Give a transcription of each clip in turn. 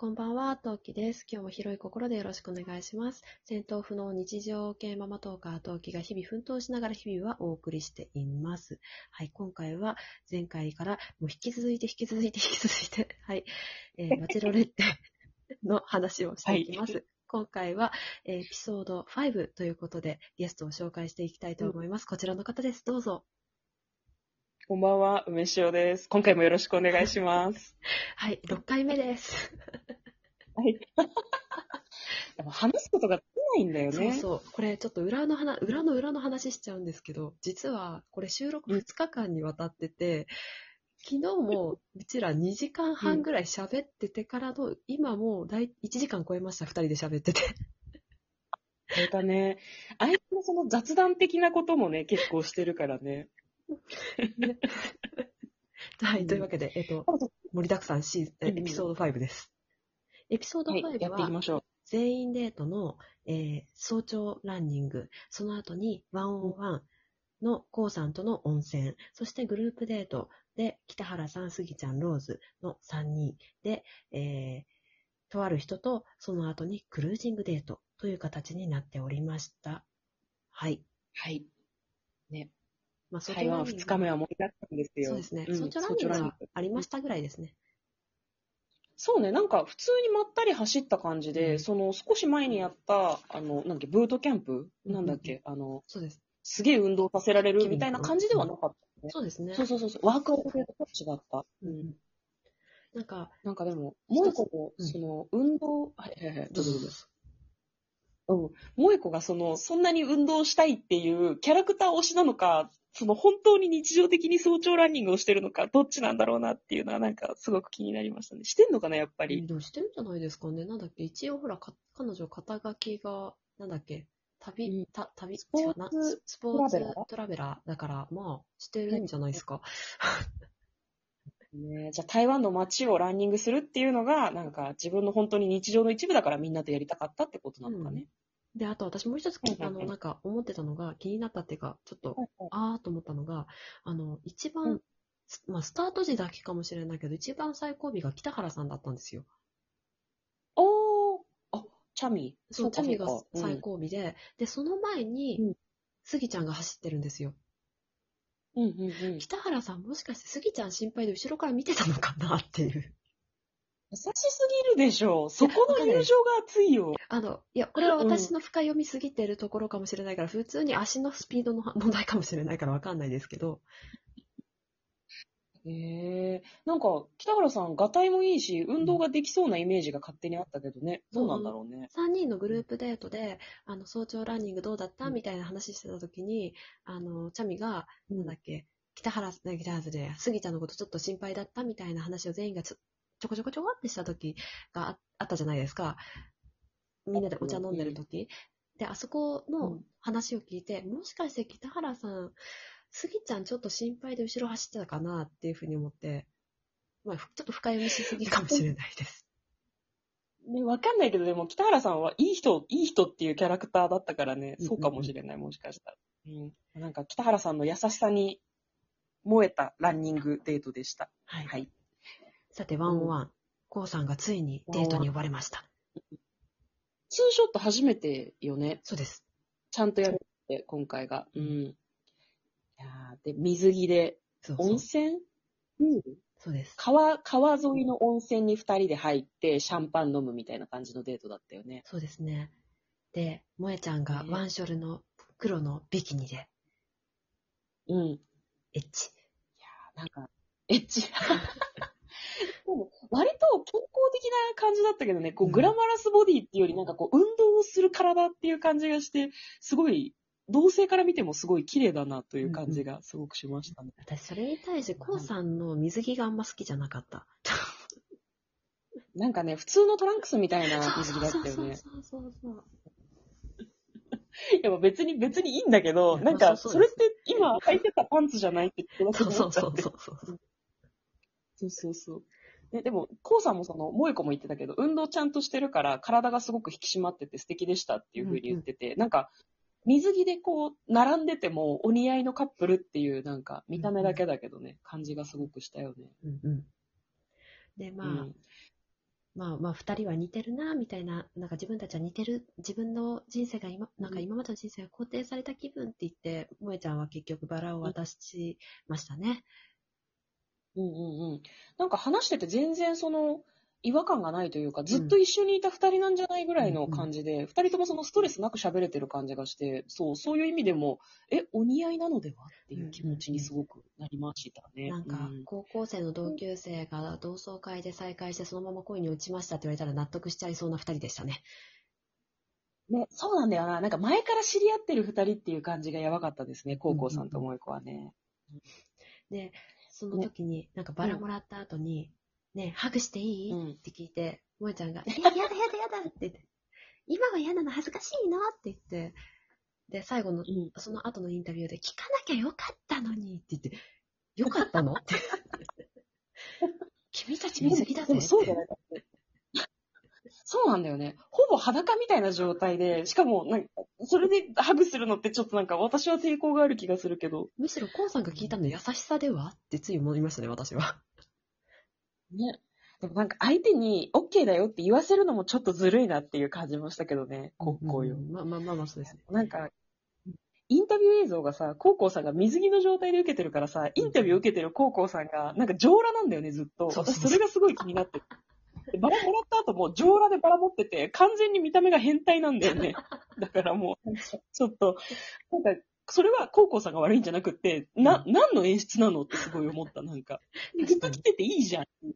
こんばんは、トウキです。今日も広い心でよろしくお願いします。戦闘不能日常系ママトーカートウキが日々奮闘しながら日々はお送りしています。はい、今回は前回からもう引き続いて引き続いて引き続いて、はい、えー、バチェロレッテの話をしていきます。は 今回は、えーエピソード5ということでゲストを紹介していきたいと思います。こちらの方です。どうぞ。こんばんは、梅塩です。今回もよろしくお願いします。はい、6回目です。はい。でも話すことが出ないんだよね。そうそう。これちょっと裏の話、裏の裏の話しちゃうんですけど、実はこれ収録2日間にわたってて、昨日もうちら2時間半ぐらい喋っててからの、今もう大1時間超えました、2人で喋ってて。そうだね。相手のその雑談的なこともね、結構してるからね。はい、うんというわけで、えっと、盛りだくさんシーエピソード5です。エピソードはい、5やっていきは、ましょ全員デートの、えー早朝ランニング、その後にワンオンワンのコウさんとの温泉、そしてグループデートで北原さん、スギちゃん、ローズの3人で、えーとある人とその後にクルージングデートという形になっておりました。はい。う。はい。ね。まあ、台湾ランニング2日目は盛りだくさんですよ。そうですね。ん早朝ランニングがありましたぐらいですね。そうね、なんか普通にまったり走った感じで、うんその少し前にやった、あの、なんだっけ、ブートキャンプ？うんなんだっけ、あの、そうです。すげえ運動させられるみたいな感じではなかったね。そうですね。そうそうそうそう、ワークアウトと違った。うん。なんか、なんかでも、もう一個その、運動、はいはいはい、どうぞどうぞ。うん。もう一個が、その、そんなに運動したいっていうキャラクター推しなのか、その、本当に日常的に早朝ランニングをしてるのか、どっちなんだろうなっていうのは、なんか、すごく気になりましたね。してんのかな、やっぱり？でもしてるんじゃないですかね。なんだっけ、一応ほら、か彼女肩書きが、なんだっけ、旅、うんた旅、スポーツススポーツトラベラー？トラベラー？だから、まあ、してるんじゃないですか。ね、じゃあ、台湾の街をランニングするっていうのが、なんか、自分の本当に日常の一部だからみんなとやりたかったってことなのかね。で、あと私もう一つ、はいはいはいあの、なんか思ってたのが、気になったっていうか、ちょっと、はいはいあーと思ったのが、あの、一番、うんすまあ、スタート時だけかもしれないけど、一番最後尾が北原さんだったんですよ。おー、あ、チャミ。そう、チャミが最後尾で、で、その前にうん、スギちゃんが走ってるんですよ。うんうんうん。北原さんもしかしてスギちゃん心配で後ろから見てたのかなっていう。優しすぎるでしょ。そこの友情が熱いよ。あの、いや、これは私の深読みすぎてるところかもしれないから、普通に足のスピードの問題かもしれないからわかんないですけど、へえ。なんか、北原さん、ガタイもいいし、運動ができそうなイメージが勝手にあったけどね。どうなんだろうね。3人のグループデートで、あの、早朝ランニングどうだった？うんみたいな話してた時に、あの、チャミが、うんなんだっけ、北原、ね北原で、スギちゃんのことちょっと心配だった？みたいな話を全員がちょちょこちょこちょこってした時がああったじゃないですか。みんなでお茶飲んでる時。で、あそこうのん話を聞いて、もしかして北原さん、スギちゃんちょっと心配で後ろ走ってたかなっていうふうに思って、まあ、ふちょっと深読みしすぎかもしれないです。ね、わかんないけど、でも、北原さんはいい人、いい人っていうキャラクターだったからね、うんそうかもしれない、もしかしたら。うん。なんか、北原さんの優しさに燃えたランニングデートでした。はい。はい。さて、ワンオンワン、コウさんがついにデートに呼ばれました。ツーショット初めてよね。そうです。ちゃんとやるって、今回が。うん。いやーで、水着で、そうそう温泉？うん。そうです。川、川沿いの温泉に二人で入って、シャンパン飲むみたいな感じのデートだったよね。そうですね。で、萌えちゃんがねワンショルの黒のビキニで、うん。エッチ。なんか、エッチ。でも割と健康的な感じだったけどね、こう、うんグラマラスボディっていうより、なんかこう、運動をする体っていう感じがして、すごい、同性から見てもすごい綺麗だなという感じがすごくしましたね。私、それに対して、コウさんの水着があんま好きじゃなかった。なんかね、普通のトランクスみたいな水着だったよね。そうそうそう いや、別に、別にいいんだけど、なんか、まあそれって今履いてたパンツじゃないって言ってそう。そうそうそうそう。そうそうそう。ね、でも、コウさんもその、萌子も言ってたけど、運動ちゃんとしてるから、体がすごく引き締まってて素敵でしたっていうふうに言ってて、なんか、水着でこう、並んでても、お似合いのカップルっていう、なんか、見た目だけだけどね、感じがすごくしたよね。うんうん。で、まあ、うんまあまあ二人は似てるな、みたいな、なんか自分たちは似てる、自分の人生が今、なんか今までの人生が肯定された気分って言って、萌ちゃんは結局バラを渡しましたね。うんうんうん。なんか話してて全然その、違和感がないというか、ずっと一緒にいた二人なんじゃないぐらいの感じで、二、人ともそのストレスなく喋れてる感じがして、そう、そういう意味でも、え、お似合いなのではっていう気持ちにすごくなりましたね。なんかうん、高校生の同級生が同窓会で再会してそのまま恋に落ちましたって言われたら納得しちゃいそうな二人でしたね。ね、そうなんだよな。なんか前から知り合ってる二人っていう感じがやばかったですね、高校さんと萌子はね。で、その時に、なんかバラもらった後に、ね、ハグしていい、うんって聞いて、萌ちゃんが、いや、やだやだやだって言って、今は嫌なの恥ずかしいの？って言って、で、最後の、うん。その後のインタビューで、聞かなきゃよかったのにって言って、よかったの？って。君たち水着だぜって。そうだよね。そうなんだよね。ほぼ裸みたいな状態で、しかも、なんか、それでハグするのってちょっとなんか私は抵抗がある気がするけど。むしろ、コウさんが聞いたの優しさではってつい思いましたね、私は。ね。でもなんか相手に OK だよって言わせるのもちょっとずるいなっていう感じもしたけどね、高校よ。うんまあまあまあまあ、そうですね。なんか、インタビュー映像がさ、高校さんが水着の状態で受けてるからさ、インタビュー受けてる高校さんが、なんか上裸なんだよね、ずっと。そうそうそう私それがすごい気になってる。でバラもらった後も上裸でバラ持ってて、完全に見た目が変態なんだよね。だからもう、ちょっと、なんか、それは高校さんが悪いんじゃなくって、な、何の演出なのってすごい思った、なんか。服着てていいじゃん。うん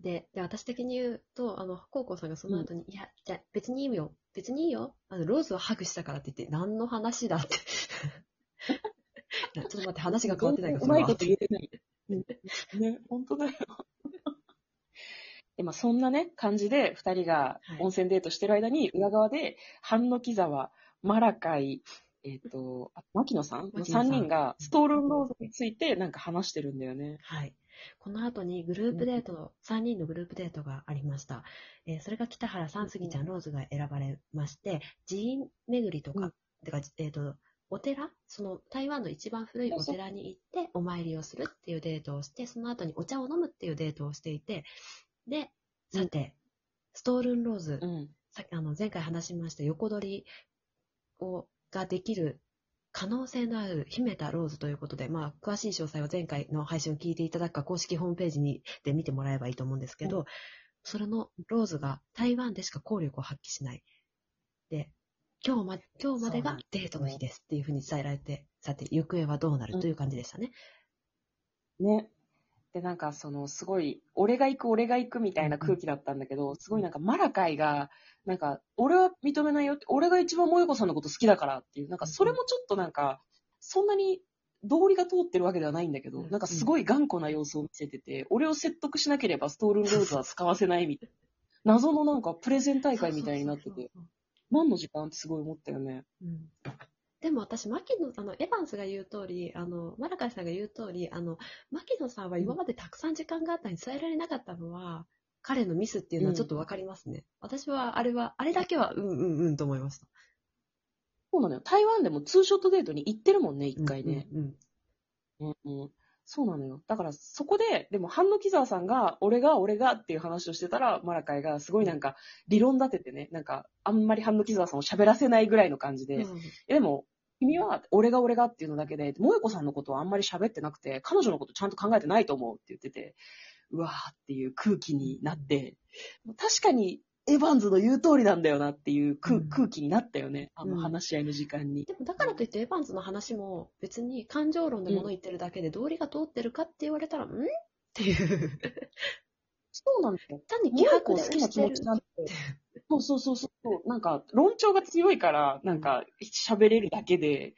で、で、私的に言うと、あの、コウコさんがその後に、いや、じゃあ別にいいよ。別にいいよ。あの、ローズをハグしたからって言って、何の話だって。ちょっと待って、話が変わってないから、うまいこと言えてない。ね、本当だよ。で、まあ、そんなね、感じで、二人がはい。温泉デートしてる間に、裏側で、半の木沢、マラカイ、えっ、と、あ牧野さん？の牧野さん。三人が、ストールンローズについて、なんか話してるんだよね。はい。この後にグループデート、3人のグループデートがありました。えーそれが北原さん、杉ちゃん、ローズが選ばれまして、寺院巡りとか、うん。てか、えっ、と、お寺？その台湾の一番古いお寺に行ってお参りをするっていうデートをして、その後にお茶を飲むっていうデートをしていて、で、さて、ストールンローズ、うん。さっきあの前回話しました横取りをができる可能性のある秘めたローズということで、まあ、詳しい詳細は前回の配信を聞いていただくか公式ホームページにで見てもらえばいいと思うんですけど、うそれのローズが台湾でしか効力を発揮しない。で、今日ま今日までがデートの日ですっていうふうに伝えられて、さて、行方はどうなるという感じでしたね。ね。で、なんかその、すごい、俺が行く、俺が行くみたいな空気だったんだけど、すごいなんかマラカイが、なんか、俺は認めないよって、俺が一番萌子さんのこと好きだからっていう、なんかそれもちょっとなんか、そんなに道理が通ってるわけではないんだけど、うんなんかすごい頑固な様子を見せてて、俺を説得しなければストールンローズは使わせないみたいな。謎のなんかプレゼン大会みたいになってて、何の時間ってすごい思ったよね。うんでも私、牧野、あの、エヴァンスが言う通り、あの、マラカイさんが言う通り、あの、牧野さんは今までたくさん時間があったのに伝えられなかったのは、彼のミスっていうのはちょっとわかりますね。私は、あれは、あれだけは、うんうんうんと思いました。そうなのよ。台湾でもツーショットデートに行ってるもんね、一回ね。うんうんうんうんそうなのよ。だから、そこで、でも、半野木沢さんが、俺が、俺がっていう話をしてたら、マラカイが、すごいなんか、理論立ててね、なんか、あんまり半野木沢さんを喋らせないぐらいの感じで、うん。でも、君は、俺が俺がっていうのだけで、萌子さんのことはあんまり喋ってなくて、彼女のことちゃんと考えてないと思うって言ってて、うわーっていう空気になって、確かに、エヴァンズの言う通りなんだよなっていう空,、気になったよね。あのうん話し合いの時間に。でも、だからといって、エヴァンズの話も、別に感情論で物言ってるだけで、道理が通ってるかって言われたら、ん？っていう。そうなんだよ。単に気結迫好きな気持ちなんて。そうそうそうそう。なんか、論調が強いから、なんか、喋れるだけで、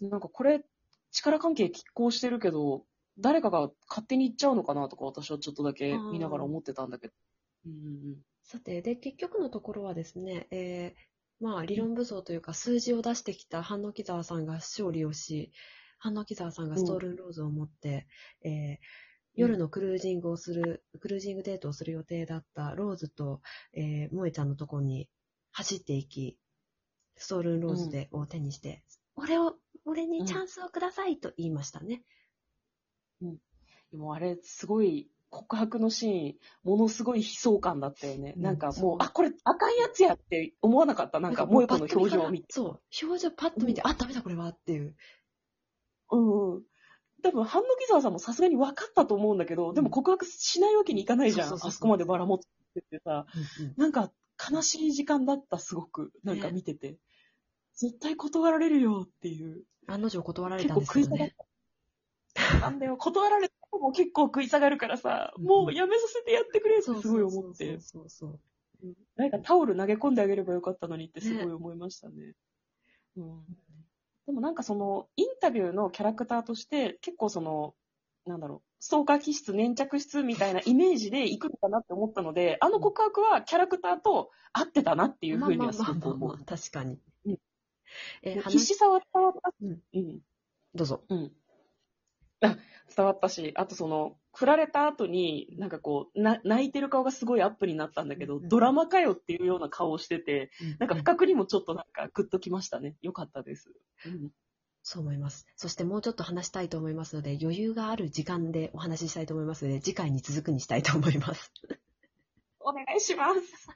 なんかこれ、力関係拮抗してるけど、誰かが勝手に言っちゃうのかなとか、私はちょっとだけ見ながら思ってたんだけど。うんうんさて、で、結局のところはですね、えーまあ、理論武装というか、数字を出してきた半野木沢さんが勝利をし、半野木沢さんがストールンローズを持って、えー夜のクルージングをする、クルージングデートをする予定だったローズと、えー、萌えちゃんのところに走っていき、ストールンローズで、を手にして、俺を、俺にチャンスをくださいと言いましたね。でもあれ、すごい、告白のシーン、ものすごい悲壮感だったよね。うんなんかそうもう、あ、これあかんやつやって思わなかった。なんか、もう萌子の表情を見て。そう、表情パッと見て、あ、ダメだこれはっていう。うんうん。多分、半野木沢さんもさすがに分かったと思うんだけど、でも告白しないわけにいかないじゃん。あそこまでばらもってってさ。うんうんなんか、悲しい時間だった、すごく。なんか見てて。絶対断られるよっていう。案の定断られ結たんです構食い下がっけどね。た。なんだよ、断られたのも結構食い下がるからさ、もうやめさせてやってくれってすごい思って。そうそうなんかタオル投げ込んであげればよかったのにってすごい思いましたね。うん、でもなんかその、インタビューのキャラクターとして、結構その、なんだろう、ストーカー気質、粘着質みたいなイメージで行くのかなって思ったので、あの告白はキャラクターと合ってたなっていうふうにはすごく思う。まあまあまあまあ確かに。うんえー必死さは伝わった。うんうん。どうぞ。うん。あ、伝わったし、あとその、振られた後に、なんかこう、な、泣いてる顔がすごいアップになったんだけど、うんドラマかよっていうような顔をしてて、なんか不覚にもちょっとなんかグッときましたね。よかったです。うん。そう思います。そしてもうちょっと話したいと思いますので、余裕がある時間でお話ししたいと思いますので、次回に続くにしたいと思います。お願いします。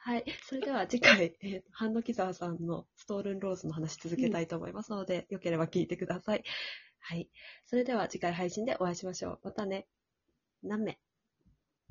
はい。それでは次回、えー、ハンノキザワさんのストールンローズの話続けたいと思いますので、よければ聞いてください。はい。それでは次回配信でお会いしましょう。またね。何名？